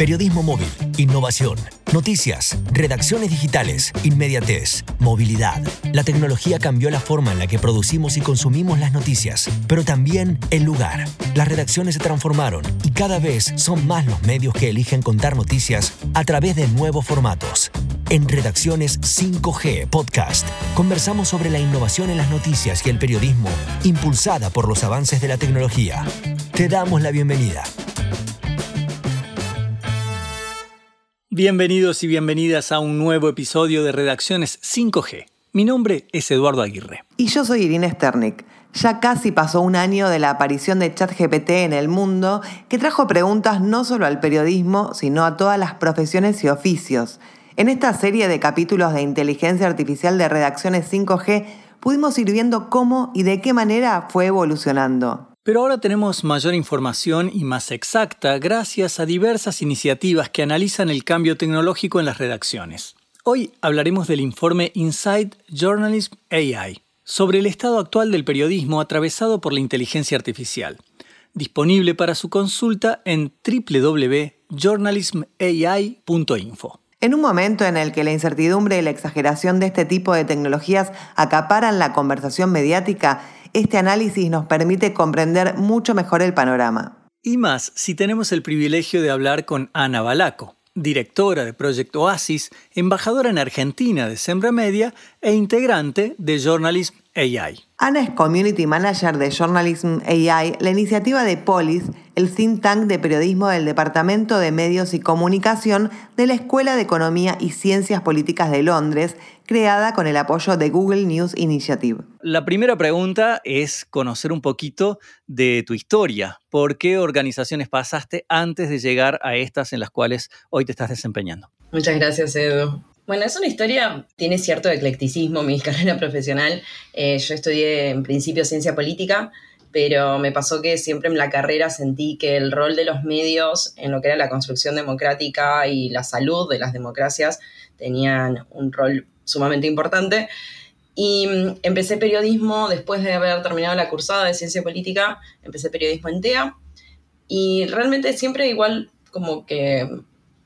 Periodismo móvil, innovación, noticias, redacciones digitales, inmediatez, movilidad. La tecnología cambió la forma en la que producimos y consumimos las noticias, pero también el lugar. Las redacciones se transformaron y cada vez son más los medios que eligen contar noticias a través de nuevos formatos. En Redacciones 5G Podcast conversamos sobre la innovación en las noticias y el periodismo impulsada por los avances de la tecnología. Te damos la bienvenida. Bienvenidos y bienvenidas a un nuevo episodio de Redacciones 5G. Mi nombre es Eduardo Aguirre. Y yo soy Irina Sternik. Ya casi pasó un año de la aparición de ChatGPT en el mundo, que trajo preguntas no solo al periodismo, sino a todas las profesiones y oficios. En esta serie de capítulos de inteligencia artificial de Redacciones 5G, pudimos ir viendo cómo y de qué manera fue evolucionando. Pero ahora tenemos mayor información y más exacta gracias a diversas iniciativas que analizan el cambio tecnológico en las redacciones. Hoy hablaremos del informe Inside Journalism AI, sobre el estado actual del periodismo atravesado por la inteligencia artificial, disponible para su consulta en www.journalismai.info. En un momento en el que la incertidumbre y la exageración de este tipo de tecnologías acaparan la conversación mediática, este análisis nos permite comprender mucho mejor el panorama. Y más si tenemos el privilegio de hablar con Ana Balaco, directora de Proyecto Oasis, embajadora en Argentina de Sembra Media e integrante de Journalism AI. Ana es Community Manager de Journalism AI, la iniciativa de Polis, el think tank de periodismo del Departamento de Medios y Comunicación de la Escuela de Economía y Ciencias Políticas de Londres, creada con el apoyo de Google News Initiative. La primera pregunta es conocer un poquito de tu historia. ¿Por qué organizaciones pasaste antes de llegar a estas en las cuales hoy te estás desempeñando? Muchas gracias, Edu. Bueno, es una historia, tiene cierto eclecticismo mi carrera profesional. Eh, yo estudié en principio ciencia política, pero me pasó que siempre en la carrera sentí que el rol de los medios en lo que era la construcción democrática y la salud de las democracias tenían un rol sumamente importante. Y mm, empecé periodismo después de haber terminado la cursada de ciencia política, empecé periodismo en TEA. Y realmente siempre igual como que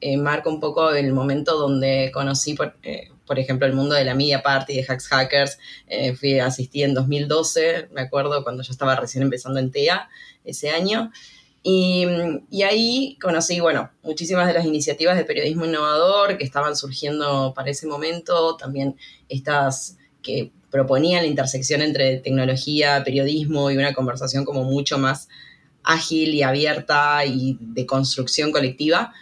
eh, marca un poco el momento donde conocí, por, eh, por, ejemplo, el mundo de la media party, de Hacks Hackers. Eh, fui, asistí en 2012, me acuerdo, cuando yo estaba recién empezando en TEA ese año. Y, y, ahí conocí, bueno, muchísimas de las iniciativas de periodismo innovador que estaban surgiendo para ese momento, también estas que proponían la intersección entre tecnología, periodismo y una conversación como mucho más ágil y abierta y de construcción colectiva.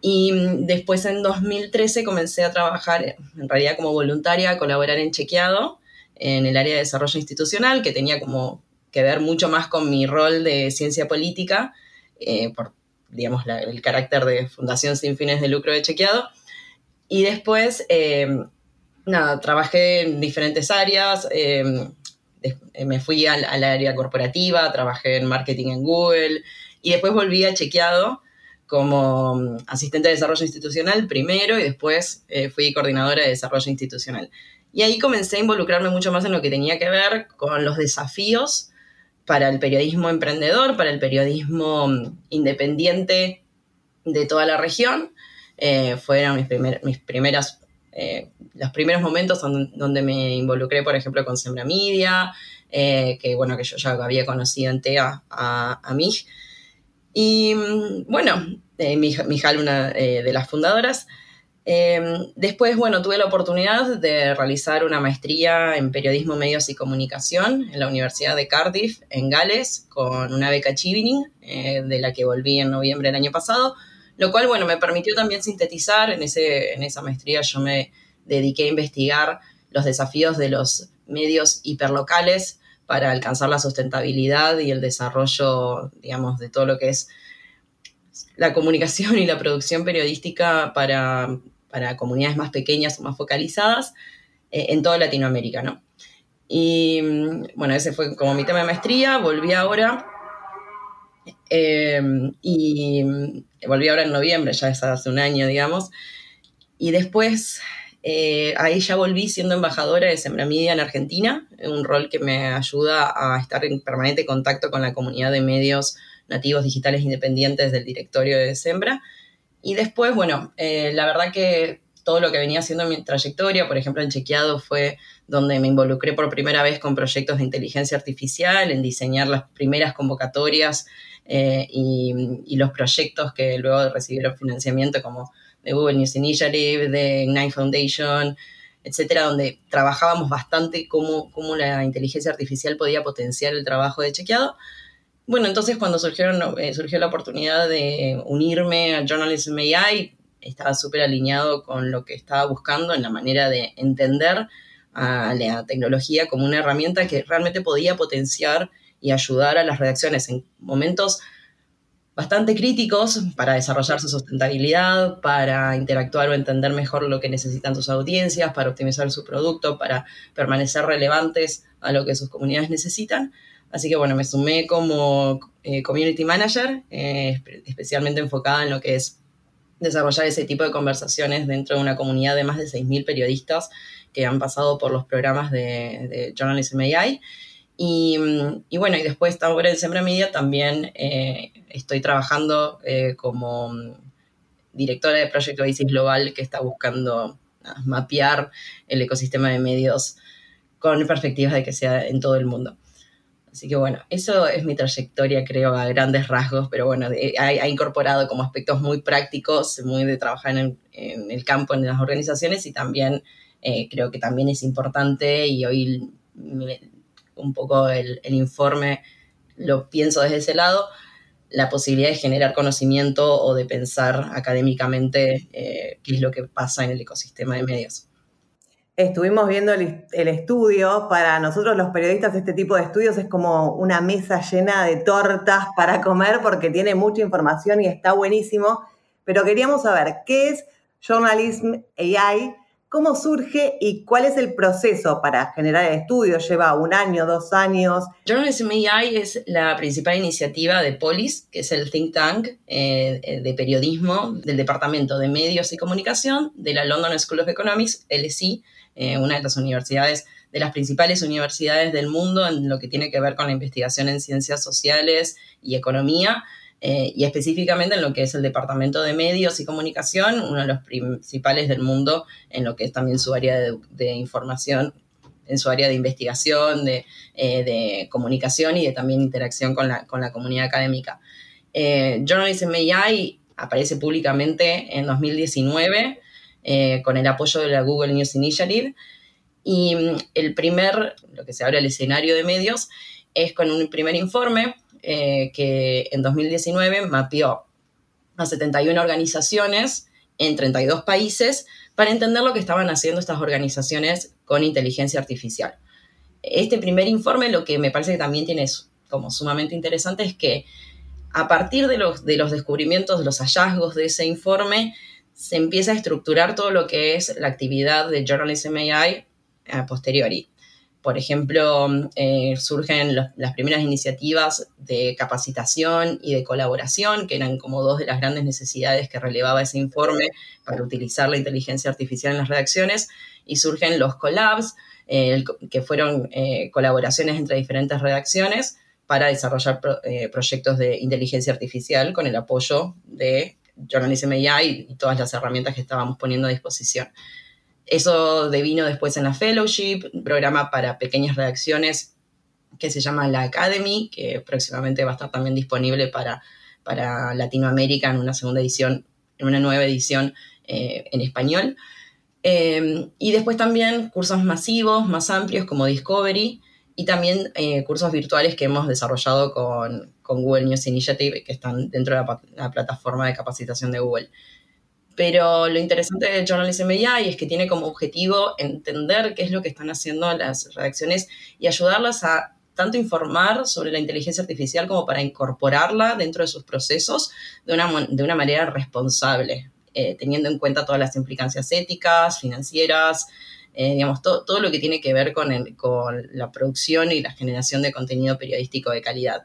Y mm, después en 2013 comencé a trabajar en realidad como voluntaria, a colaborar en Chequeado, en el área de desarrollo institucional, que tenía como que ver mucho más con mi rol de ciencia política, eh, por, digamos, el carácter de fundación sin fines de lucro de Chequeado. Y después, em, nada, trabajé en diferentes áreas, em, me fui al, al área corporativa, trabajé en marketing en Google, y después volví a Chequeado, como mm, asistente de desarrollo institucional primero y después eh, fui coordinadora de desarrollo institucional. Y ahí comencé a involucrarme mucho más en lo que tenía que ver con los desafíos para el periodismo emprendedor, para el periodismo mm, independiente de toda la región. Eh, fueron mis, primeras, eh, los primeros momentos donde, me involucré, por ejemplo, con Sembra Media, que bueno, que yo ya había conocido en TEA a, a MIG. Y mm, bueno, eh, mi, hija, una eh, de las fundadoras. Em, después, bueno, tuve la oportunidad de realizar una maestría en periodismo, medios y comunicación en la Universidad de Cardiff, en Gales, con una beca Chevening, eh, de la que volví en noviembre del año pasado, lo cual, bueno, me permitió también sintetizar. En, ese, en esa maestría yo me dediqué a investigar los desafíos de los medios hiperlocales para alcanzar la sustentabilidad y el desarrollo, digamos, de todo lo que es la comunicación y la producción periodística para, comunidades más pequeñas o más focalizadas eh, en toda Latinoamérica, ¿no? Y bueno, ese fue como mi tema de maestría, volví ahora eh, y volví ahora en noviembre, ya es hace un año, digamos, y después eh, ahí ya volví siendo embajadora de Sembramedia en Argentina, un rol que me ayuda a estar en permanente contacto con la comunidad de medios nativos digitales independientes del directorio de Sembra. Y después, bueno, eh, la verdad que todo lo que venía haciendo en mi trayectoria, por ejemplo, en Chequeado fue donde me involucré por primera vez con proyectos de inteligencia artificial, en diseñar las primeras convocatorias eh, y, los proyectos que luego recibieron financiamiento como de Google News Initiative, de Ignite Foundation, etcétera, donde trabajábamos bastante cómo, cómo la inteligencia artificial podía potenciar el trabajo de chequeado. Bueno, entonces cuando surgieron, eh, surgió la oportunidad de unirme a Journalism AI, estaba súper alineado con lo que estaba buscando en la manera de entender a la tecnología como una herramienta que realmente podía potenciar y ayudar a las redacciones en momentos bastante críticos para desarrollar su sustentabilidad, para interactuar o entender mejor lo que necesitan sus audiencias, para optimizar su producto, para permanecer relevantes a lo que sus comunidades necesitan. Así que bueno, me sumé como eh, community manager, eh, especialmente enfocada en lo que es desarrollar ese tipo de conversaciones dentro de una comunidad de más de 6.000 periodistas que han pasado por los programas de, Journalism AI. Y, bueno, y después ahora en Sembra Media también eh, estoy trabajando como directora de Proyecto Oasis Global que está buscando ah, mapear el ecosistema de medios con perspectivas de que sea en todo el mundo. Así que bueno, eso es mi trayectoria, creo, a grandes rasgos, pero bueno, ha, incorporado como aspectos muy prácticos, muy de trabajar en, el campo, en las organizaciones y también eh, creo que también es importante y hoy un poco el, informe lo pienso desde ese lado, la posibilidad de generar conocimiento o de pensar académicamente eh, qué es lo que pasa en el ecosistema de medios estuvimos viendo el, estudio. Para nosotros los periodistas este tipo de estudios es como una mesa llena de tortas para comer porque tiene mucha información y está buenísimo. Pero queríamos saber qué es Journalism AI, cómo surge y cuál es el proceso para generar el estudio. ¿Lleva un año, dos años? Journalism AI es la principal iniciativa de Polis, que es el think tank eh, de periodismo del Departamento de Medios y Comunicación de la London School of Economics, LSE eh, una de las universidades, de las principales universidades del mundo en lo que tiene que ver con la investigación en ciencias sociales y economía, eh, y específicamente en lo que es el Departamento de Medios y Comunicación, uno de los principales del mundo en lo que es también su área de, información, en su área de investigación, de, eh, comunicación y de también interacción con la, con la comunidad académica. Journalism AI aparece públicamente en 2019 eh, con el apoyo de la Google News Initiative. Y mm, el primer, lo que se abre el escenario de medios, es con un primer informe eh, que en 2019 mapeó a 71 organizaciones en 32 países para entender lo que estaban haciendo estas organizaciones con inteligencia artificial. Este primer informe lo que me parece que también tiene como sumamente interesante es que a partir de los, de los descubrimientos, de los hallazgos de ese informe, se empieza a estructurar todo lo que es la actividad de Journalism AI a posteriori. Por ejemplo, eh, surgen las primeras iniciativas de capacitación y de colaboración, que eran como dos de las grandes necesidades que relevaba ese informe para utilizar la inteligencia artificial en las redacciones, y surgen los collabs, eh, que fueron eh, colaboraciones entre diferentes redacciones para desarrollar proyectos de inteligencia artificial con el apoyo de Journalism y todas las herramientas que estábamos poniendo a disposición. Eso devino después en la Fellowship, un programa para pequeñas redacciones que se llama la Academy, que próximamente va a estar también disponible para, para Latinoamérica en una segunda edición, en una nueva edición eh, en español. Eh, y después también cursos masivos, más amplios como Discovery, y también eh, cursos virtuales que hemos desarrollado con, Google News Initiative, que están dentro de la, plataforma de capacitación de Google. Pero lo interesante de Journalism AI es que tiene como objetivo entender qué es lo que están haciendo las redacciones y ayudarlas a tanto informar sobre la inteligencia artificial como para incorporarla dentro de sus procesos de una, de una manera responsable, eh, teniendo en cuenta todas las implicancias éticas, financieras, eh, digamos, todo lo que tiene que ver con, con la producción y la generación de contenido periodístico de calidad.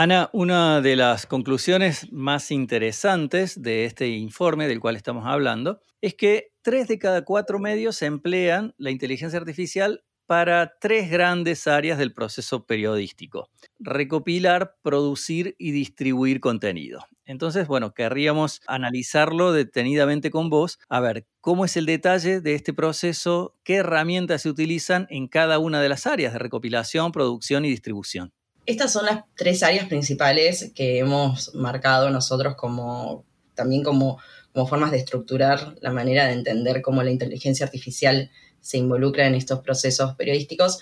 Ana, una de las conclusiones más interesantes de este informe del cual estamos hablando es que tres de cada cuatro medios emplean la inteligencia artificial para tres grandes áreas del proceso periodístico. Recopilar, producir y distribuir contenido. Entonces, bueno, querríamos analizarlo detenidamente con vos. A ver, ¿cómo es el detalle de este proceso? ¿Qué herramientas se utilizan en cada una de las áreas de recopilación, producción y distribución? Estas son las tres áreas principales que hemos marcado nosotros como también como, formas de estructurar la manera de entender cómo la inteligencia artificial se involucra en estos procesos periodísticos.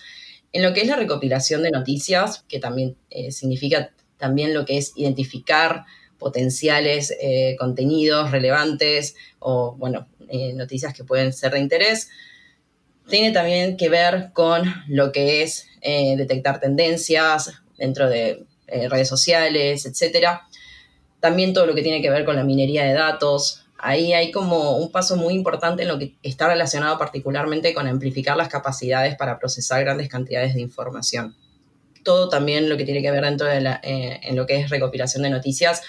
En lo que es la recopilación de noticias, que también eh, significa también lo que es identificar potenciales eh, contenidos relevantes o, bueno, eh, noticias que pueden ser de interés, tiene también que ver con lo que es detectar tendencias, dentro de eh, redes sociales, etcétera. También todo lo que tiene que ver con la minería de datos. Ahí hay como un paso muy importante en lo que está relacionado particularmente con amplificar las capacidades para procesar grandes cantidades de información. Todo también lo que tiene que ver dentro de la, eh, en lo que es recopilación de noticias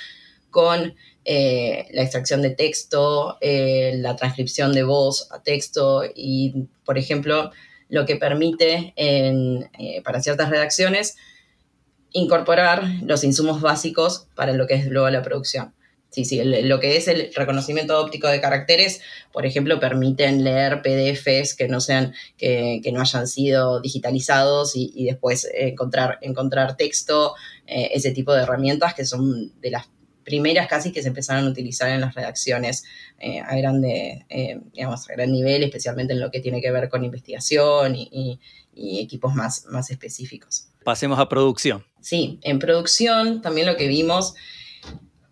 con eh, la extracción de texto, la transcripción de voz a texto y, por ejemplo, lo que permite para ciertas redacciones incorporar los insumos básicos para lo que es luego la producción. Sí, sí, lo que es el reconocimiento óptico de caracteres, por ejemplo, permiten leer PDFs que no sean, que, no hayan sido digitalizados y, después encontrar, encontrar texto, eh, ese tipo de herramientas que son de las primeras casi que se empezaron a utilizar en las redacciones eh, a grande, eh, digamos, a gran nivel, especialmente en lo que tiene que ver con investigación y, y equipos más, más específicos. Pasemos a producción. Sí, en producción también lo que vimos,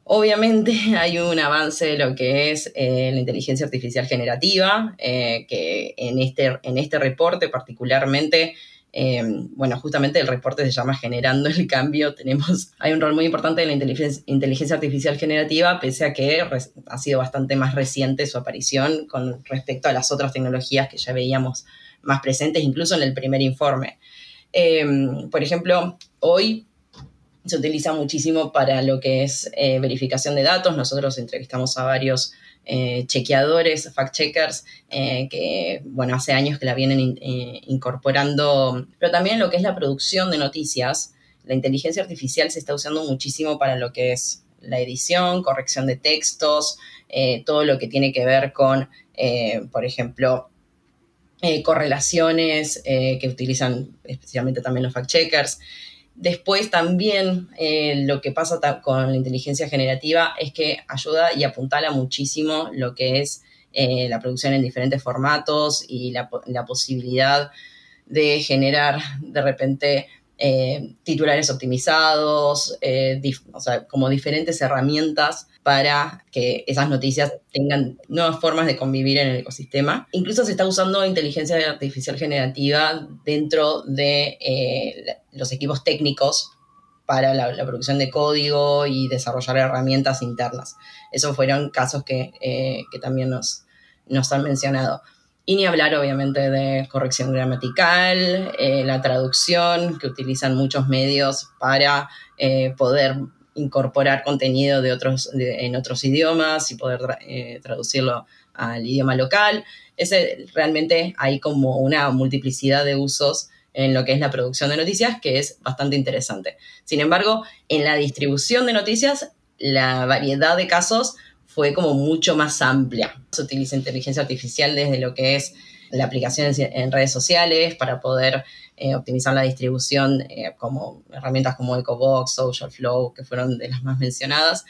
obviamente hay un avance de lo que es eh, la inteligencia artificial generativa, eh, que en este, en este reporte particularmente eh, bueno, justamente el reporte se llama Generando el Cambio. Tenemos, hay un rol muy importante en la inteligencia, inteligencia, artificial generativa, pese a que ha sido bastante más reciente su aparición con respecto a las otras tecnologías que ya veíamos más presentes, incluso en el primer informe. Em, por ejemplo, hoy se utiliza muchísimo para lo que es eh, verificación de datos. Nosotros entrevistamos a varios eh, chequeadores, fact-checkers, eh, que, bueno, hace años que la vienen incorporando, pero también lo que es la producción de noticias. La inteligencia artificial se está usando muchísimo para lo que es la edición, corrección de textos, todo lo que tiene que ver con, por ejemplo, eh, correlaciones eh, que utilizan especialmente también los fact-checkers. Después también eh, lo que pasa con la inteligencia generativa es que ayuda y apuntala muchísimo lo que es la producción en diferentes formatos y la, la posibilidad de generar de repente eh, titulares optimizados, eh, o sea, como diferentes herramientas para que esas noticias tengan nuevas formas de convivir en el ecosistema. Incluso se está usando inteligencia artificial generativa dentro de eh, los equipos técnicos para la, producción de código y desarrollar herramientas internas. Esos fueron casos que, que también nos, nos han mencionado. Y ni hablar, obviamente, de corrección gramatical, eh, la traducción, que utilizan muchos medios para eh, poder incorporar contenido de otros, en otros idiomas y poder eh, traducirlo al idioma local. Ese, realmente hay como una multiplicidad de usos en lo que es la producción de noticias, que es bastante interesante. Sin embargo, en la distribución de noticias, la variedad de casos fue como mucho más amplia. Se utiliza inteligencia artificial desde lo que es la aplicación en redes sociales para poder eh, optimizar la distribución eh, como herramientas como EcoBox, Social Flow, que fueron de las más mencionadas,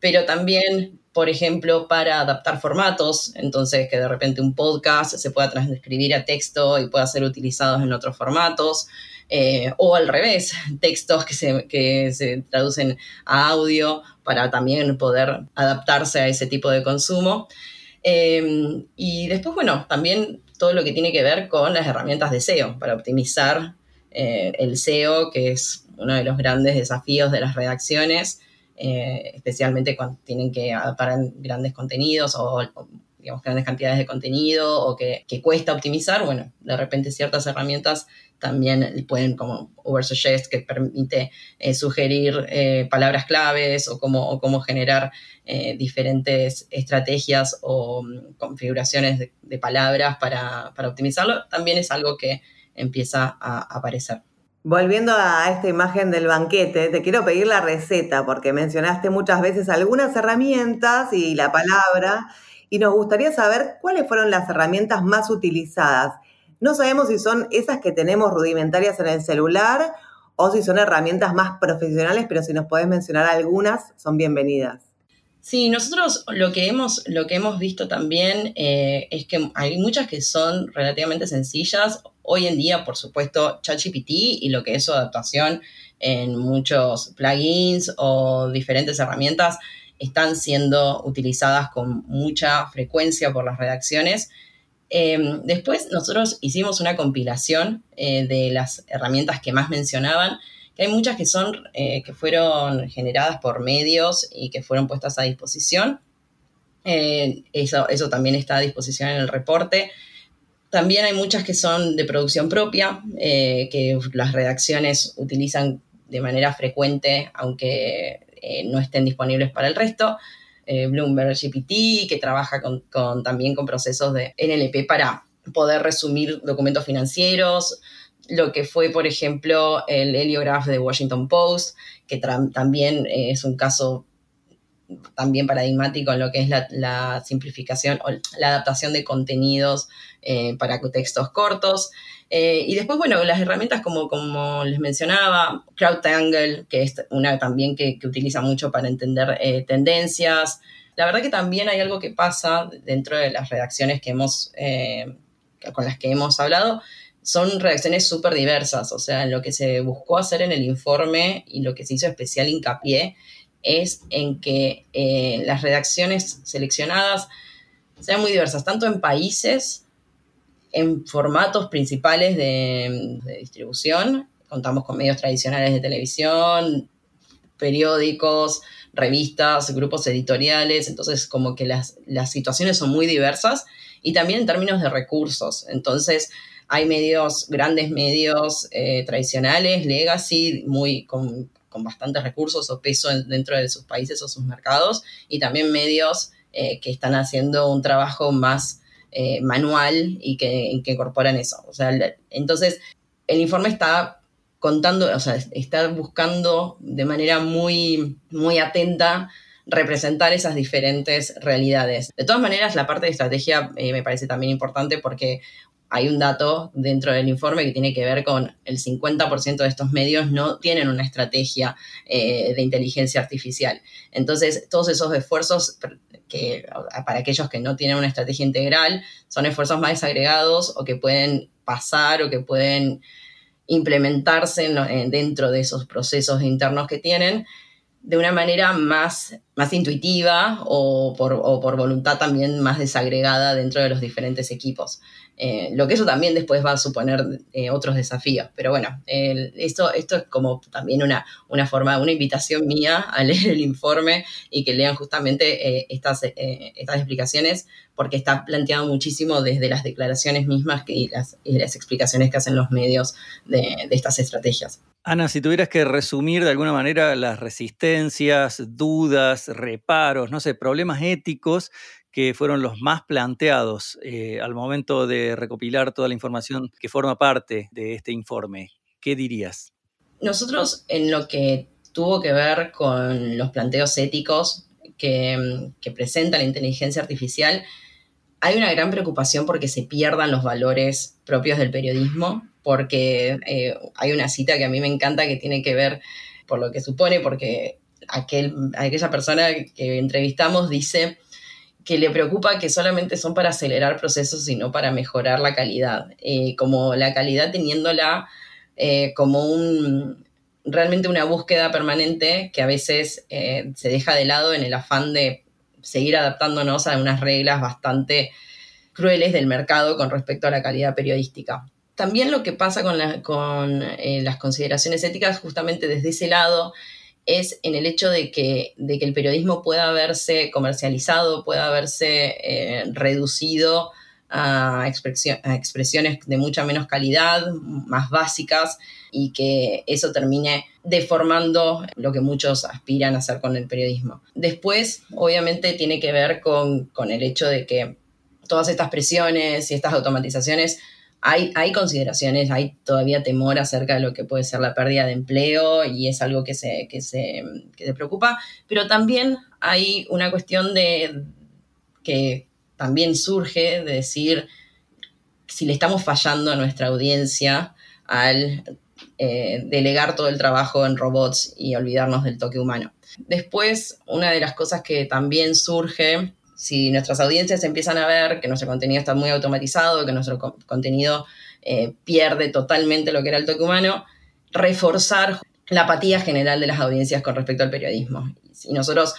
pero también, por ejemplo, para adaptar formatos, entonces que de repente un podcast se pueda transcribir a texto y pueda ser utilizado en otros formatos, eh, o al revés, textos que se, que se traducen a audio para también poder adaptarse a ese tipo de consumo. Em, y después, bueno, también todo lo que tiene que ver con las herramientas de SEO para optimizar eh, el SEO, que es uno de los grandes desafíos de las redacciones, eh, especialmente cuando tienen que adaptar grandes contenidos o, digamos, grandes cantidades de contenido o que, cuesta optimizar. Bueno, de repente ciertas herramientas también pueden como Oversuggest que permite eh, sugerir eh, palabras claves o cómo, generar diferentes estrategias o mm, configuraciones de, palabras para, optimizarlo, también es algo que empieza a aparecer. Volviendo a esta imagen del banquete, te quiero pedir la receta porque mencionaste muchas veces algunas herramientas y la palabra y nos gustaría saber cuáles fueron las herramientas más utilizadas. No sabemos si son esas que tenemos rudimentarias en el celular o si son herramientas más profesionales, pero si nos podés mencionar algunas, son bienvenidas. Sí, nosotros lo que hemos, lo que hemos visto también eh, es que hay muchas que son relativamente sencillas. Hoy en día, por supuesto, ChatGPT y lo que es su adaptación en muchos plugins o diferentes herramientas están siendo utilizadas con mucha frecuencia por las redacciones. Em, después nosotros hicimos una compilación eh, de las herramientas que más mencionaban que hay muchas que son, eh, que fueron generadas por medios y que fueron puestas a disposición. Eh, eso, eso también está a disposición en el reporte. También hay muchas que son de producción propia, eh, que las redacciones utilizan de manera frecuente, aunque no estén disponibles para el resto. Bloomberg GPT, que trabaja con, también con procesos de NLP para poder resumir documentos financieros, lo que fue, por ejemplo, el heliograph de Washington Post, que también eh, es un caso también paradigmático en lo que es la, simplificación o la adaptación de contenidos eh, para textos cortos. Eh, y después, bueno, las herramientas como, como les mencionaba, CrowdTangle, que es una también que, que utiliza mucho para entender tendencias. La verdad que también hay algo que pasa dentro de las redacciones que hemos, con las que hemos hablado, son reacciones súper diversas, o sea, lo que se buscó hacer en el informe y lo que se hizo especial hincapié es en que eh, las redacciones seleccionadas sean muy diversas, tanto en países, en formatos principales de, distribución, contamos con medios tradicionales de televisión, periódicos, revistas, grupos editoriales, entonces como que las, las situaciones son muy diversas y también en términos de recursos, entonces hay medios, grandes medios eh, tradicionales, legacy, muy con, bastantes recursos o peso dentro de sus países o sus mercados, y también medios eh, que están haciendo un trabajo más eh, manual y que, incorporan eso. O sea, entonces, el informe está contando, o sea, está buscando de manera muy, muy atenta representar esas diferentes realidades. De todas maneras, la parte de estrategia me parece también importante porque hay un dato dentro del informe que tiene que ver con el 50% de estos medios no tienen una estrategia eh, de inteligencia artificial. Entonces, todos esos esfuerzos que para aquellos que no tienen una estrategia integral son esfuerzos más desagregados o que pueden pasar o que pueden implementarse dentro de esos procesos internos que tienen de una manera más, más intuitiva o por, por voluntad también más desagregada dentro de los diferentes equipos. Eh, lo que eso también después va a suponer eh, otros desafíos. Pero bueno, esto, esto es como también una, una forma, una invitación mía a leer el informe y que lean justamente eh, estas, estas explicaciones, porque está planteado muchísimo desde las declaraciones mismas y, las, explicaciones que hacen los medios de estas estrategias. Ana, si tuvieras que resumir de alguna manera las resistencias, dudas, reparos, no sé, problemas éticos que fueron los más planteados eh, al momento de recopilar toda la información que forma parte de este informe. ¿Qué dirías? Nosotros en lo que tuvo que ver con los planteos éticos que, presenta la inteligencia artificial, hay una gran preocupación porque se pierdan los valores propios del periodismo, porque eh, hay una cita que a mí me encanta que tiene que ver por lo que supone, porque aquel, aquella persona que entrevistamos dice que le preocupa que solamente son para acelerar procesos y no para mejorar la calidad. Eh, como la calidad teniéndola eh, como un, realmente una búsqueda permanente que a veces se deja de lado en el afán de seguir adaptándonos a unas reglas bastante crueles del mercado con respecto a la calidad periodística. También lo que pasa con, con las consideraciones éticas justamente desde ese lado es en el hecho de que, de que el periodismo pueda verse comercializado, pueda verse eh, reducido a, expresiones de mucha menos calidad, más básicas, y que eso termine deformando lo que muchos aspiran a hacer con el periodismo. Después, obviamente, tiene que ver con, con el hecho de que todas estas presiones y estas automatizaciones hay, consideraciones, hay todavía temor acerca de lo que puede ser la pérdida de empleo y es algo que se, que se, que se preocupa, pero también hay una cuestión de que también surge de decir si le estamos fallando a nuestra audiencia al eh, delegar todo el trabajo en robots y olvidarnos del toque humano. Después, una de las cosas que también surge, si nuestras audiencias empiezan a ver que nuestro contenido está muy automatizado, que nuestro contenido eh, pierde totalmente lo que era el toque humano, reforzar la apatía general de las audiencias con respecto al periodismo. Si nosotros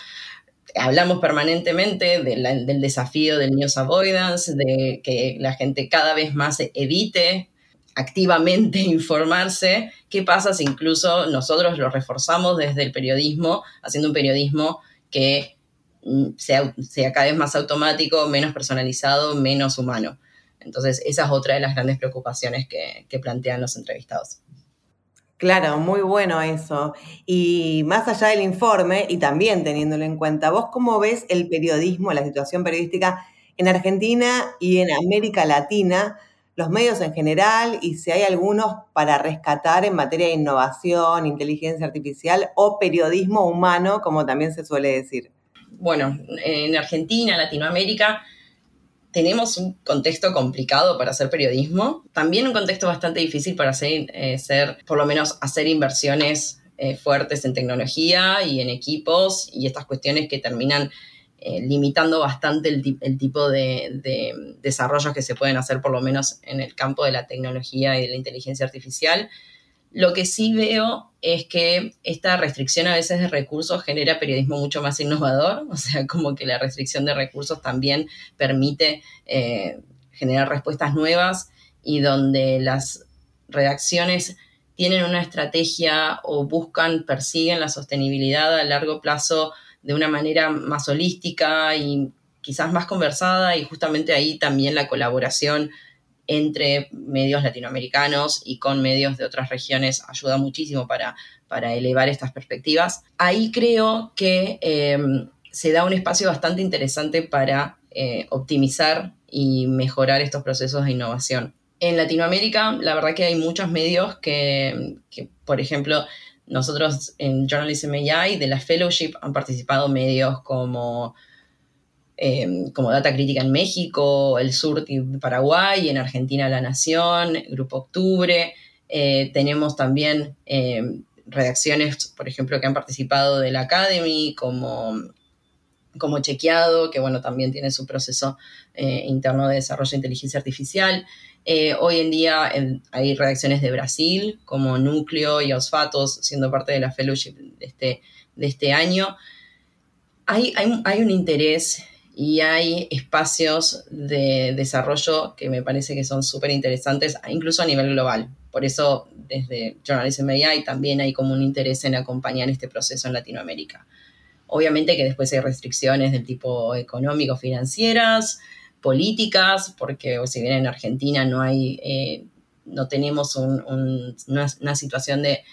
hablamos permanentemente del desafío del news avoidance, de que la gente cada vez más evite activamente informarse, ¿qué pasa si incluso nosotros lo reforzamos desde el periodismo, haciendo un periodismo que sea, sea cada vez más automático, menos personalizado, menos humano? Entonces, esa es otra de las grandes preocupaciones que, que plantean los entrevistados. Claro, muy bueno eso. Y más allá del informe, y también teniéndolo en cuenta, ¿vos cómo ves el periodismo, la situación periodística en Argentina y en América Latina, los medios en general, y si hay algunos para rescatar en materia de innovación, inteligencia artificial o periodismo humano, como también se suele decir? Bueno, en Argentina, Latinoamérica, tenemos un contexto complicado para hacer periodismo, también un contexto bastante difícil para hacer, eh, por lo menos hacer inversiones eh, fuertes en tecnología y en equipos y estas cuestiones que terminan eh, limitando bastante el, el tipo de, de, desarrollos que se pueden hacer, por lo menos en el campo de la tecnología y de la inteligencia artificial. Lo que sí veo es que esta restricción a veces de recursos genera periodismo mucho más innovador, o sea, como que la restricción de recursos también permite eh, generar respuestas nuevas y donde las redacciones tienen una estrategia o buscan, persiguen la sostenibilidad a largo plazo de una manera más holística y quizás más conversada y justamente ahí también la colaboración entre medios latinoamericanos y con medios de otras regiones ayuda muchísimo para, para elevar estas perspectivas. Ahí creo que em, se da un espacio bastante interesante para eh, optimizar y mejorar estos procesos de innovación. En Latinoamérica, la verdad que hay muchos medios que, que por ejemplo, nosotros en Journalism AI de la Fellowship han participado medios como Em, como Data Crítica en México, el Sur de Paraguay, en Argentina La Nación, Grupo Octubre. Eh, tenemos también em, redacciones, por ejemplo, que han participado de la Academy, como, como Chequeado, que bueno, también tiene su proceso eh, interno de desarrollo de inteligencia artificial. Eh, hoy en día hay redacciones de Brasil, como Núcleo y Osfatos, siendo parte de la fellowship de este, de este año. Hay, hay, hay un interés y hay espacios de desarrollo que me parece que son súper interesantes, incluso a nivel global. Por eso, desde Journalism AI también hay como un interés en acompañar este proceso en Latinoamérica. Obviamente que después hay restricciones del tipo económico, financieras, políticas, porque si bien en Argentina no hay, eh, no tenemos una situación de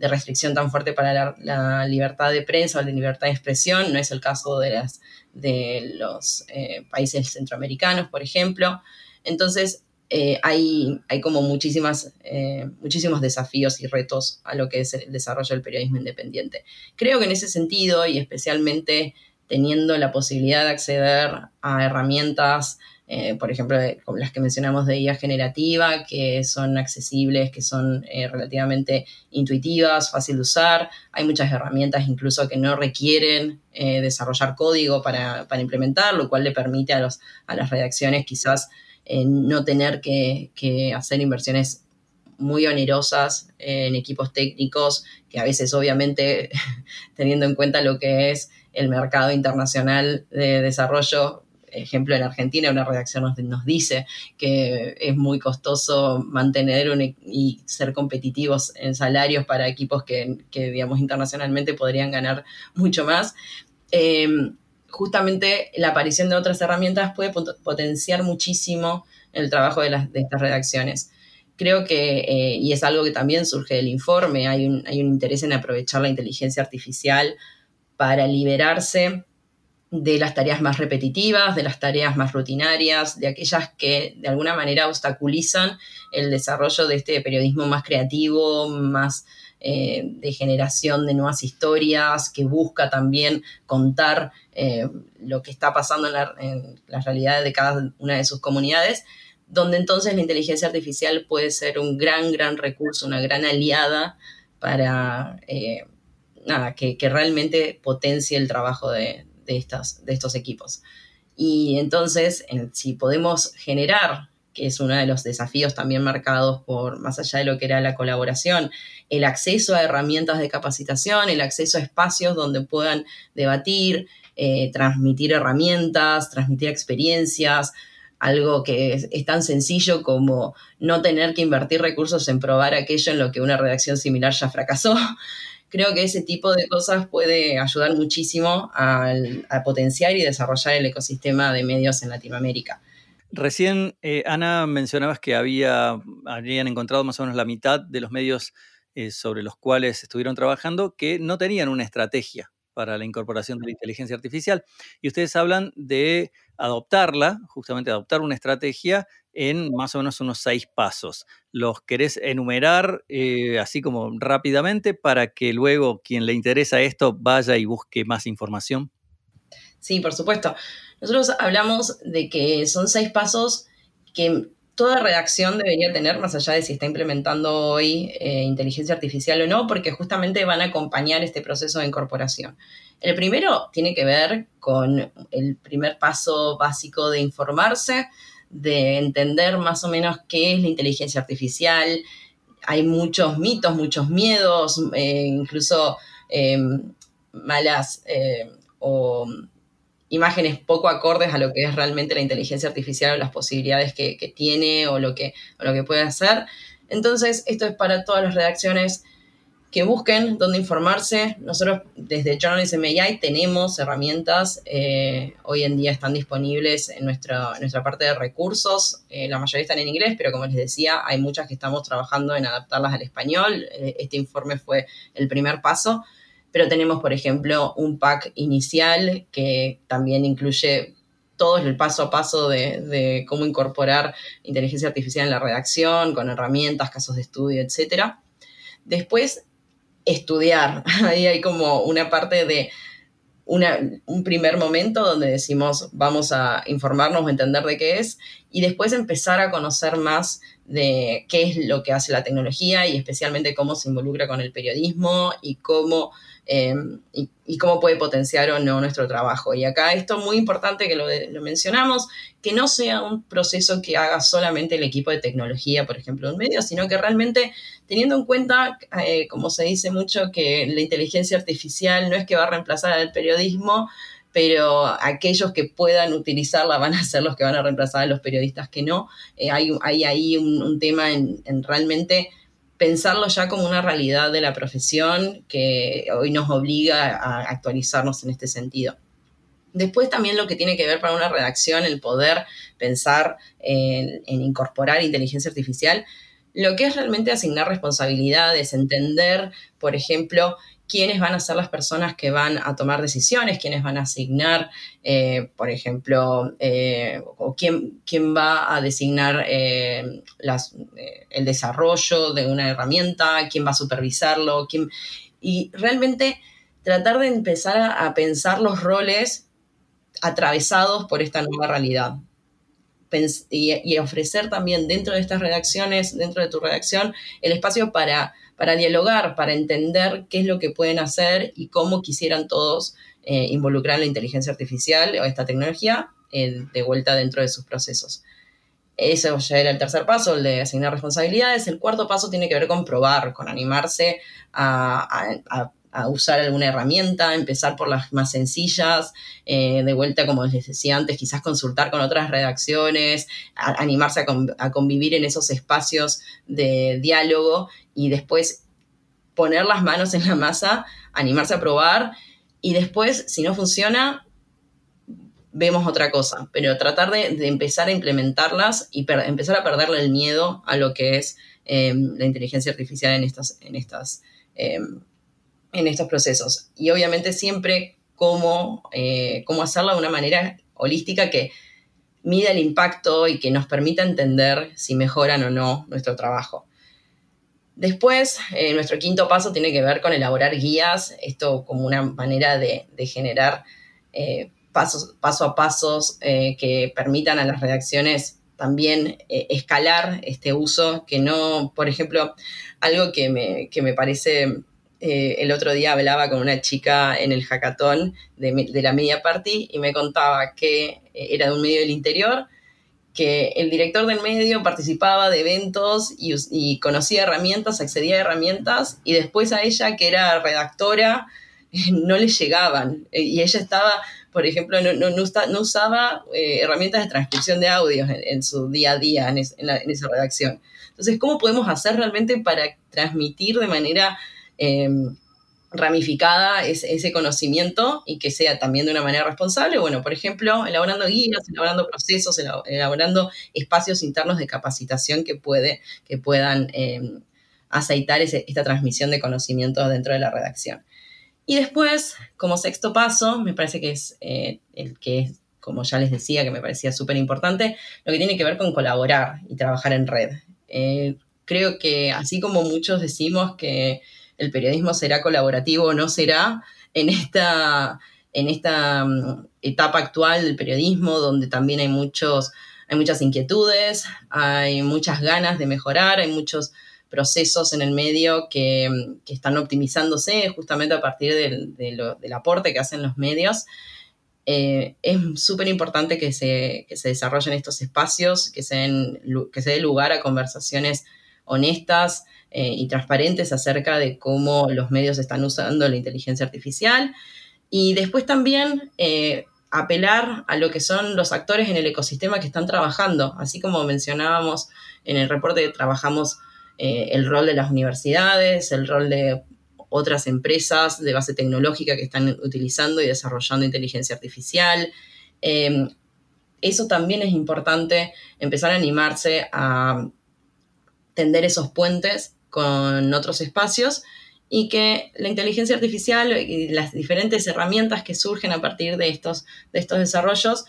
de restricción tan fuerte para la, libertad de prensa o de libertad de expresión, no es el caso de, las, de los eh, países centroamericanos, por ejemplo. Entonces, eh, hay, hay, como muchísimas, eh, muchísimos desafíos y retos a lo que es el desarrollo del periodismo independiente. Creo que en ese sentido, y especialmente teniendo la posibilidad de acceder a herramientas eh, por ejemplo, como las que mencionamos de IA generativa, que son accesibles, que son eh, relativamente intuitivas, fácil de usar. Hay muchas herramientas incluso que no requieren eh, desarrollar código para, implementar, lo cual le permite a, los, a las redacciones quizás no tener que, que hacer inversiones muy onerosas en equipos técnicos, que a veces obviamente teniendo en cuenta lo que es el mercado internacional de desarrollo ejemplo, en Argentina una redacción nos, dice que es muy costoso mantener e, y ser competitivos en salarios para equipos que, digamos, internacionalmente podrían ganar mucho más. Em, justamente la aparición de otras herramientas puede potenciar muchísimo el trabajo de, las, de estas redacciones. Creo que, eh, y es algo que también surge del informe, hay un, hay un interés en aprovechar la inteligencia artificial para liberarse de las tareas más repetitivas, de las tareas más rutinarias, de aquellas que de alguna manera obstaculizan el desarrollo de este periodismo más creativo, más eh, de generación de nuevas historias, que busca también contar eh, lo que está pasando en la, en la realidad de cada una de sus comunidades, donde entonces la inteligencia artificial puede ser un gran, gran recurso, una gran aliada para eh, nada, que, realmente potencie el trabajo de, de estos equipos. Y entonces, si podemos generar, que es uno de los desafíos también marcados por, más allá de lo que era la colaboración, el acceso a herramientas de capacitación, el acceso a espacios donde puedan debatir, eh, transmitir herramientas, transmitir experiencias, algo que es, tan sencillo como no tener que invertir recursos en probar aquello en lo que una redacción similar ya fracasó. Creo que ese tipo de cosas puede ayudar muchísimo a potenciar y desarrollar el ecosistema de medios en Latinoamérica. Recién, eh, Ana, mencionabas que había, habían encontrado más o menos la mitad de los medios eh, sobre los cuales estuvieron trabajando que no tenían una estrategia para la incorporación de la inteligencia artificial. Y ustedes hablan de adoptarla, justamente adoptar una estrategia en más o menos unos seis pasos. ¿Los querés enumerar eh, así como rápidamente para que luego quien le interesa esto vaya y busque más información? Sí, por supuesto. Nosotros hablamos de que son seis pasos que toda redacción debería tener, más allá de si está implementando hoy eh, inteligencia artificial o no, porque justamente van a acompañar este proceso de incorporación. El primero tiene que ver con el primer paso básico de informarse, de entender más o menos qué es la inteligencia artificial. Hay muchos mitos, muchos miedos, eh, incluso eh, malas o imágenes poco acordes a lo que es realmente la inteligencia artificial o las posibilidades que, tiene o lo que, lo que puede hacer. Entonces, esto es para todas las redacciones que busquen dónde informarse. Nosotros desde Journalism AI tenemos herramientas, eh, hoy en día están disponibles en nuestra, nuestra parte de recursos, eh, la mayoría están en inglés, pero como les decía, hay muchas que estamos trabajando en adaptarlas al español. Eh, este informe fue el primer paso pero tenemos, por ejemplo, un pack inicial que también incluye todo el paso a paso de, cómo incorporar inteligencia artificial en la redacción, con herramientas, casos de estudio, etc. Después, estudiar. Ahí hay como una parte de un primer momento donde decimos vamos a informarnos o entender de qué es y después empezar a conocer más de qué es lo que hace la tecnología y especialmente cómo se involucra con el periodismo y cómo Em, y, cómo puede potenciar o no nuestro trabajo. Y acá esto es muy importante que lo, mencionamos, que no sea un proceso que haga solamente el equipo de tecnología, por ejemplo, de un medio, sino que realmente teniendo en cuenta, eh, como se dice mucho, que la inteligencia artificial no es que va a reemplazar al periodismo, pero aquellos que puedan utilizarla van a ser los que van a reemplazar a los periodistas que no. Eh, hay, ahí un, tema en realmente pensarlo ya como una realidad de la profesión que hoy nos obliga a actualizarnos en este sentido. Después también lo que tiene que ver para una redacción, el poder pensar en, incorporar inteligencia artificial, lo que es realmente asignar responsabilidades, entender, por ejemplo, quiénes van a ser las personas que van a tomar decisiones, quiénes van a asignar, eh, por ejemplo, eh, o quién, quién, va a designar eh, el desarrollo de una herramienta, quién va a supervisarlo, quién, y realmente tratar de empezar a, pensar los roles atravesados por esta nueva realidad. y, ofrecer también dentro de estas redacciones, dentro de tu redacción, el espacio para para dialogar, para entender qué es lo que pueden hacer y cómo quisieran todos eh, involucrar la inteligencia artificial o esta tecnología eh, de vuelta dentro de sus procesos. Eso ya era el tercer paso, el de asignar responsabilidades. El cuarto paso tiene que ver con probar, con animarse a, usar alguna herramienta, empezar por las más sencillas, eh, de vuelta, como les decía antes, quizás consultar con otras redacciones, animarse a, convivir en esos espacios de diálogo y después poner las manos en la masa, animarse a probar y después, si no funciona, vemos otra cosa, pero tratar de, empezar a implementarlas y empezar a perderle el miedo a lo que es em, la inteligencia artificial en, estas, en, estas, em, en estos procesos. Y obviamente siempre cómo, eh, cómo hacerlo de una manera holística que mida el impacto y que nos permita entender si mejoran o no nuestro trabajo. Después, eh, nuestro quinto paso tiene que ver con elaborar guías, esto como una manera de, generar eh, pasos, paso a pasos eh, que permitan a las redacciones también escalar este uso, que no, por ejemplo, algo que me, que me parece, el otro día hablaba con una chica en el hackathon de, la Media Party y me contaba que era de un medio del interior, que el director del medio participaba de eventos y, conocía herramientas, accedía a herramientas y después a ella, que era redactora, no le llegaban. Eh, y ella estaba, por ejemplo, no, usaba eh, herramientas de transcripción de audios en, su día a día en, esa redacción. Entonces, ¿cómo podemos hacer realmente para transmitir de manera... Em, ramificada ese conocimiento y que sea también de una manera responsable. Bueno, por ejemplo, elaborando guías, elaborando procesos, elaborando espacios internos de capacitación que, puede, que puedan em, aceitar esta transmisión de conocimiento dentro de la redacción. Y después, como sexto paso, me parece que es eh, el que es, como ya les decía, que me parecía súper importante, lo que tiene que ver con colaborar y trabajar en red. Eh, creo que así como muchos decimos que el periodismo será colaborativo o no será en esta, en esta mm, etapa actual del periodismo, donde también hay, muchos, hay muchas inquietudes, hay muchas ganas de mejorar, hay muchos procesos en el medio que, mm, están optimizándose justamente a partir del, aporte que hacen los medios. Eh, es súper importante que se, que se desarrollen estos espacios, que se, que se dé lugar a conversaciones honestas, eh, y transparentes acerca de cómo los medios están usando la inteligencia artificial. Y después también eh, apelar a lo que son los actores en el ecosistema que están trabajando, así como mencionábamos en el reporte trabajamos eh, el rol de las universidades, el rol de otras empresas de base tecnológica que están utilizando y desarrollando inteligencia artificial. eso también es importante, empezar a animarse a tender esos puentes con otros espacios y que la inteligencia artificial y las diferentes herramientas que surgen a partir de estos, de estos desarrollos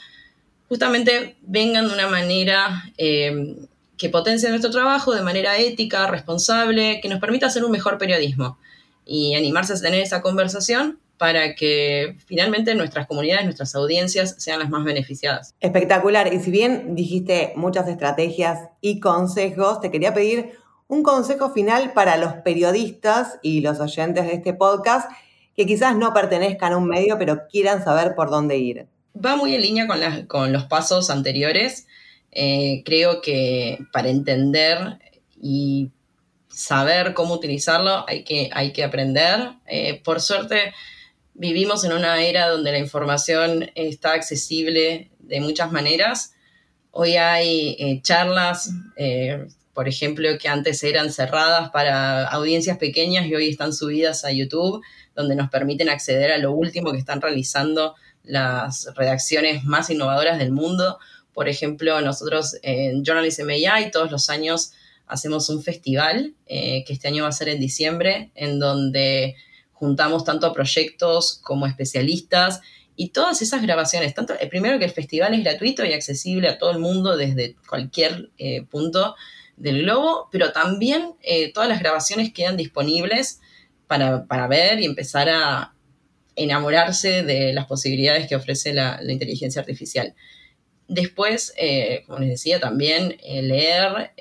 justamente vengan de una manera eh, que potencie nuestro trabajo de manera ética, responsable, que nos permita hacer un mejor periodismo y animarse a tener esa conversación para que finalmente nuestras comunidades, nuestras audiencias sean las más beneficiadas. Espectacular. Y si bien dijiste muchas estrategias y consejos, te quería pedir un consejo final para los periodistas y los oyentes de este podcast que quizás no pertenezcan a un medio, pero quieran saber por dónde ir. Va muy en línea con, los pasos anteriores. Eh, creo que para entender y saber cómo utilizarlo hay que, hay que aprender. Eh, por suerte, vivimos en una era donde la información está accesible de muchas maneras. Hoy hay eh, charlas por ejemplo, que antes eran cerradas para audiencias pequeñas y hoy están subidas a YouTube, donde nos permiten acceder a lo último que están realizando las redacciones más innovadoras del mundo. Por ejemplo, nosotros en Journalism AI todos los años hacemos un festival, eh, que este año va a ser en diciembre, en donde juntamos tanto proyectos como especialistas y todas esas grabaciones, tanto, el primero que el festival es gratuito y accesible a todo el mundo desde cualquier eh, punto, del globo, pero también eh, todas las grabaciones quedan disponibles para, ver y empezar a enamorarse de las posibilidades que ofrece la, inteligencia artificial. Después, eh, como les decía, también eh, leer,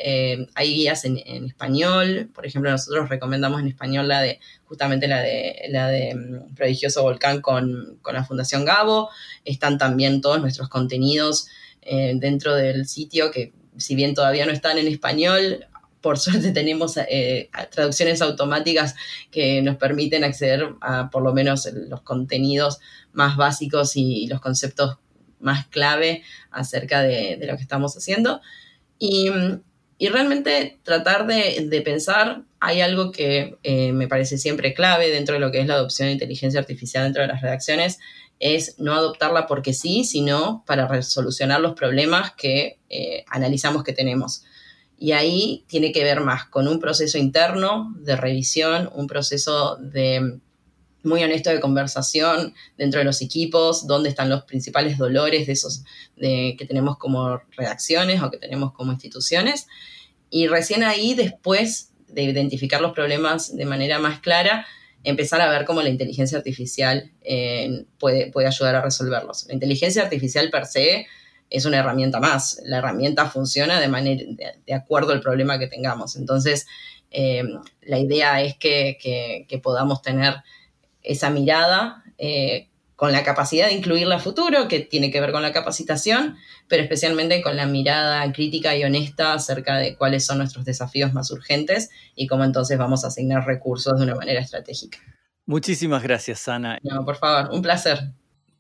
hay guías en, español, por ejemplo, nosotros recomendamos en español la de, justamente la de, la de mm, Prodigioso Volcán con, con la Fundación Gabo, están también todos nuestros contenidos dentro del sitio que si bien todavía no están en español, por suerte tenemos eh, traducciones automáticas que nos permiten acceder a por lo menos los contenidos más básicos y, los conceptos más clave acerca de, lo que estamos haciendo. Y, realmente tratar de, pensar, hay algo que eh, me parece siempre clave dentro de lo que es la adopción de inteligencia artificial dentro de las redacciones, es no adoptarla porque sí, sino para solucionar los problemas que eh, analizamos que tenemos. Y ahí tiene que ver más con un proceso interno de revisión, un proceso de muy honesto de conversación dentro de los equipos, dónde están los principales dolores de esos de, que tenemos como redacciones o que tenemos como instituciones. Y recién ahí, después de identificar los problemas de manera más clara, empezar a ver cómo la inteligencia artificial eh, puede, puede ayudar a resolverlos. La inteligencia artificial per se es una herramienta más. La herramienta funciona de, manera, de, acuerdo al problema que tengamos. Entonces, eh, la idea es que, que podamos tener esa mirada eh, con la capacidad de incluirla a futuro, que tiene que ver con la capacitación, pero especialmente con la mirada crítica y honesta acerca de cuáles son nuestros desafíos más urgentes y cómo entonces vamos a asignar recursos de una manera estratégica. Muchísimas gracias, Ana. No, por favor, un placer.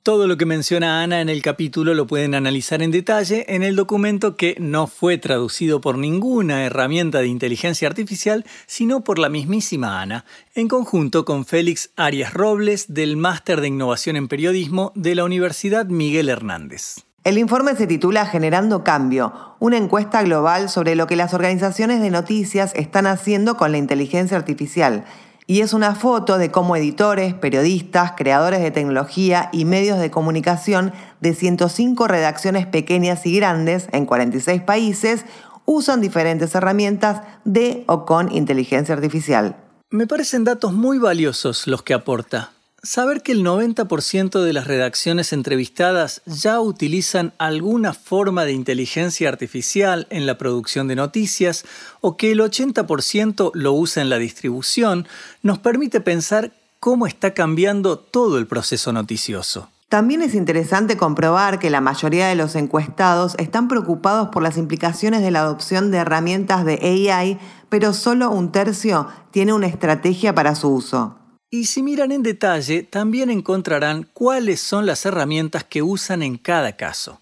Todo lo que menciona Ana en el capítulo lo pueden analizar en detalle en el documento que no fue traducido por ninguna herramienta de inteligencia artificial, sino por la mismísima Ana, en conjunto con Félix Arias Robles del Máster de Innovación en Periodismo de la Universidad Miguel Hernández. El informe se titula Generando Cambio, una encuesta global sobre lo que las organizaciones de noticias están haciendo con la inteligencia artificial y es una foto de cómo editores, periodistas, creadores de tecnología y medios de comunicación de 105 redacciones pequeñas y grandes en 46 países usan diferentes herramientas de o con inteligencia artificial. Me parecen datos muy valiosos los que aporta. Saber que el 90% de las redacciones entrevistadas ya utilizan alguna forma de inteligencia artificial en la producción de noticias o que el 80% lo usa en la distribución nos permite pensar cómo está cambiando todo el proceso noticioso. También es interesante comprobar que la mayoría de los encuestados están preocupados por las implicaciones de la adopción de herramientas de AI, pero solo un tercio tiene una estrategia para su uso. Y si miran en detalle, también encontrarán cuáles son las herramientas que usan en cada caso.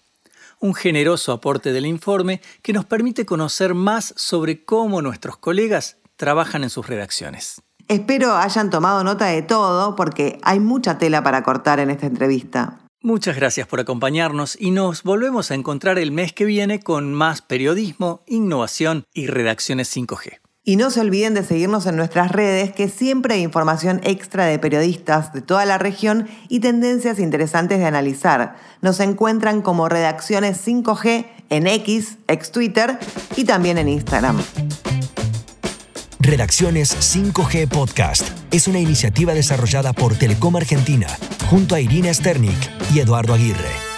Un generoso aporte del informe que nos permite conocer más sobre cómo nuestros colegas trabajan en sus redacciones. Espero hayan tomado nota de todo porque hay mucha tela para cortar en esta entrevista. Muchas gracias por acompañarnos y nos volvemos a encontrar el mes que viene con más periodismo, innovación y redacciones 5G. Y no se olviden de seguirnos en nuestras redes, que siempre hay información extra de periodistas de toda la región y tendencias interesantes de analizar. Nos encuentran como Redacciones 5G en X, ex Twitter y también en Instagram. Redacciones 5G Podcast es una iniciativa desarrollada por Telecom Argentina junto a Irina Sternik y Eduardo Aguirre.